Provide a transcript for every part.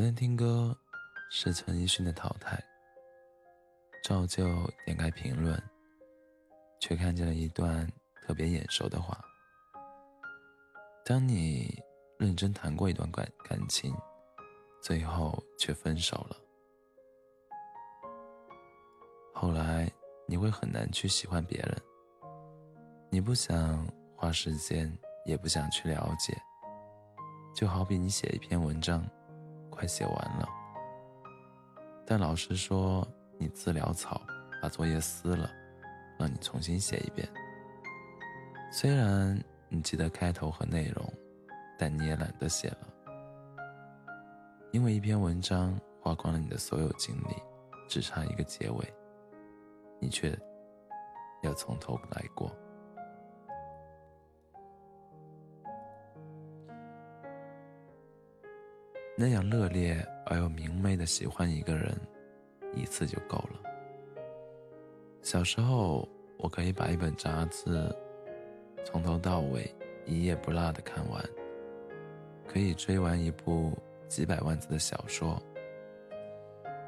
昨天听歌是陈奕迅的《淘汰》，照旧点开评论，却看见了一段特别眼熟的话：当你认真谈过一段感感情，最后却分手了，后来你会很难去喜欢别人，你不想花时间，也不想去了解，就好比你写一篇文章。快写完了，但老师说你字潦草，把作业撕了，让你重新写一遍。虽然你记得开头和内容，但你也懒得写了，因为一篇文章花光了你的所有精力，只差一个结尾，你却要从头来过。那样热烈而又明媚的喜欢一个人，一次就够了。小时候，我可以把一本杂志从头到尾一页不落的看完，可以追完一部几百万字的小说。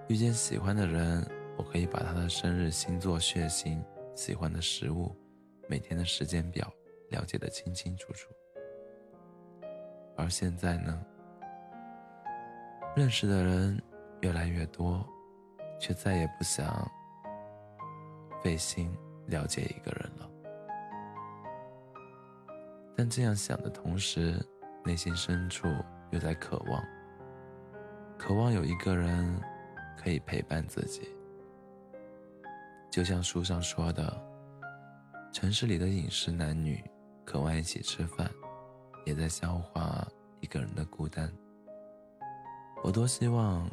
遇见喜欢的人，我可以把他的生日、星座、血型、喜欢的食物、每天的时间表了解得清清楚楚。而现在呢？认识的人越来越多，却再也不想费心了解一个人了。但这样想的同时，内心深处又在渴望，渴望有一个人可以陪伴自己。就像书上说的，城市里的饮食男女渴望一起吃饭，也在消化一个人的孤单。我多希望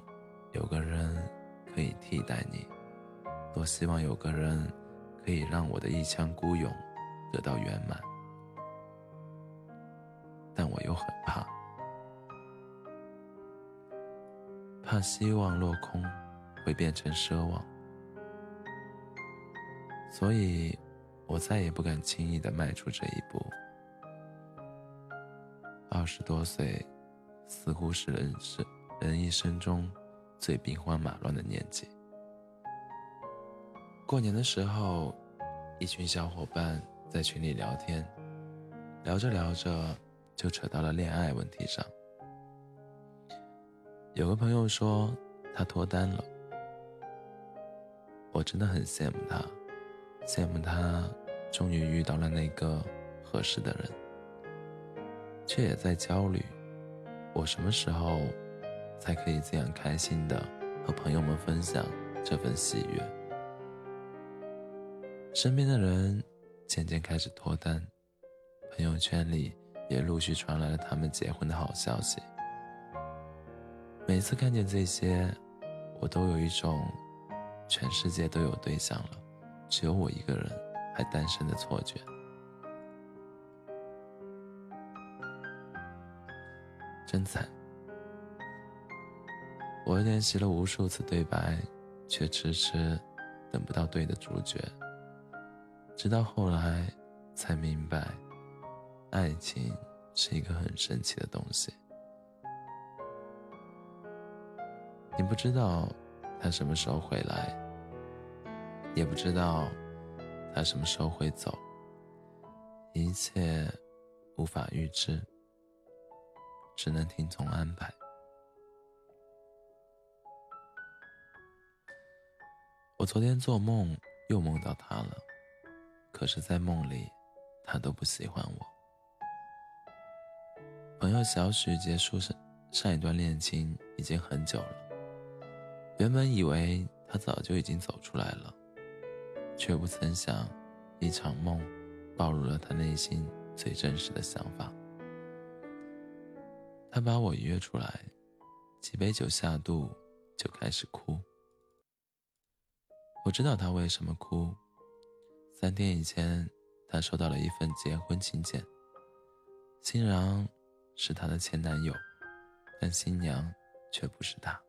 有个人可以替代你，多希望有个人可以让我的一腔孤勇得到圆满，但我又很怕，怕希望落空会变成奢望，所以我再也不敢轻易的迈出这一步。二十多岁，似乎是人生。人一生中最兵荒马乱的年纪。过年的时候，一群小伙伴在群里聊天，聊着聊着就扯到了恋爱问题上。有个朋友说他脱单了，我真的很羡慕他，羡慕他终于遇到了那个合适的人，却也在焦虑，我什么时候？才可以这样开心的和朋友们分享这份喜悦。身边的人渐渐开始脱单，朋友圈里也陆续传来了他们结婚的好消息。每次看见这些，我都有一种全世界都有对象了，只有我一个人还单身的错觉。真惨。我练习了无数次对白，却迟迟等不到对的主角。直到后来，才明白，爱情是一个很神奇的东西。你不知道他什么时候会来，也不知道他什么时候会走，一切无法预知，只能听从安排。我昨天做梦又梦到他了，可是，在梦里，他都不喜欢我。朋友小许结束上上一段恋情已经很久了，原本以为他早就已经走出来了，却不曾想，一场梦暴露了他内心最真实的想法。他把我约出来，几杯酒下肚，就开始哭。我知道他为什么哭。三天以前，他收到了一份结婚请柬，新郎是他的前男友，但新娘却不是他。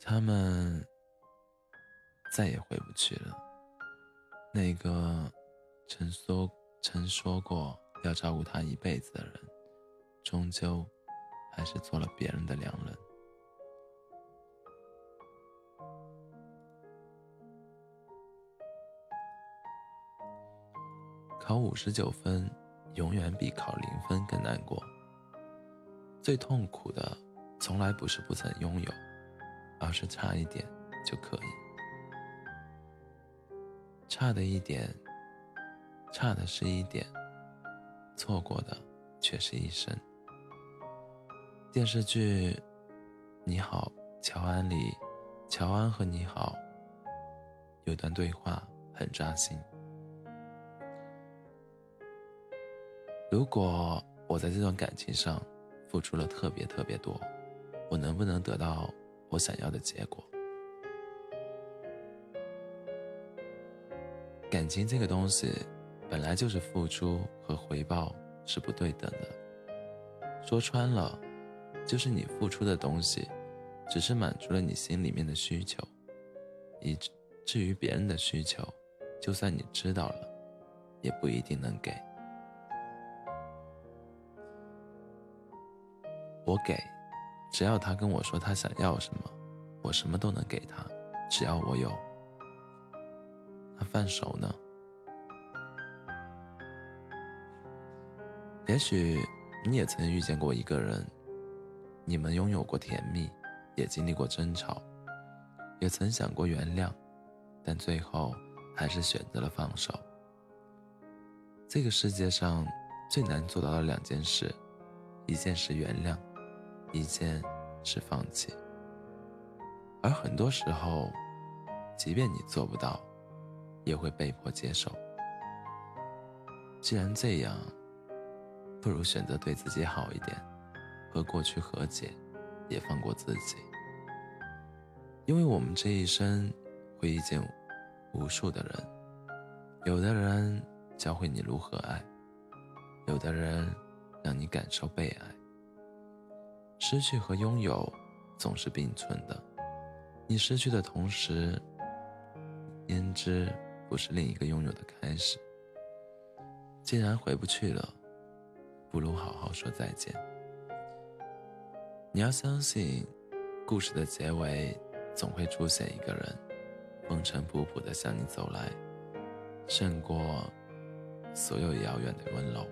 他们再也回不去了。那个曾说曾说过要照顾他一辈子的人，终究还是做了别人的良人。考五十九分，永远比考零分更难过。最痛苦的，从来不是不曾拥有，而是差一点就可以。差的一点，差的是一点，错过的却是一生。电视剧《你好，乔安》里，乔安和你好有段对话很扎心。如果我在这段感情上付出了特别特别多，我能不能得到我想要的结果？感情这个东西，本来就是付出和回报是不对等的。说穿了，就是你付出的东西，只是满足了你心里面的需求，以至于别人的需求，就算你知道了，也不一定能给。我给，只要他跟我说他想要什么，我什么都能给他，只要我有。他放手呢？也许你也曾遇见过一个人，你们拥有过甜蜜，也经历过争吵，也曾想过原谅，但最后还是选择了放手。这个世界上最难做到的两件事，一件是原谅。一件是放弃，而很多时候，即便你做不到，也会被迫接受。既然这样，不如选择对自己好一点，和过去和解，也放过自己。因为我们这一生会遇见无数的人，有的人教会你如何爱，有的人让你感受被爱。失去和拥有总是并存的，你失去的同时，焉知不是另一个拥有的开始？既然回不去了，不如好好说再见。你要相信，故事的结尾总会出现一个人，风尘仆仆的向你走来，胜过所有遥远的温柔。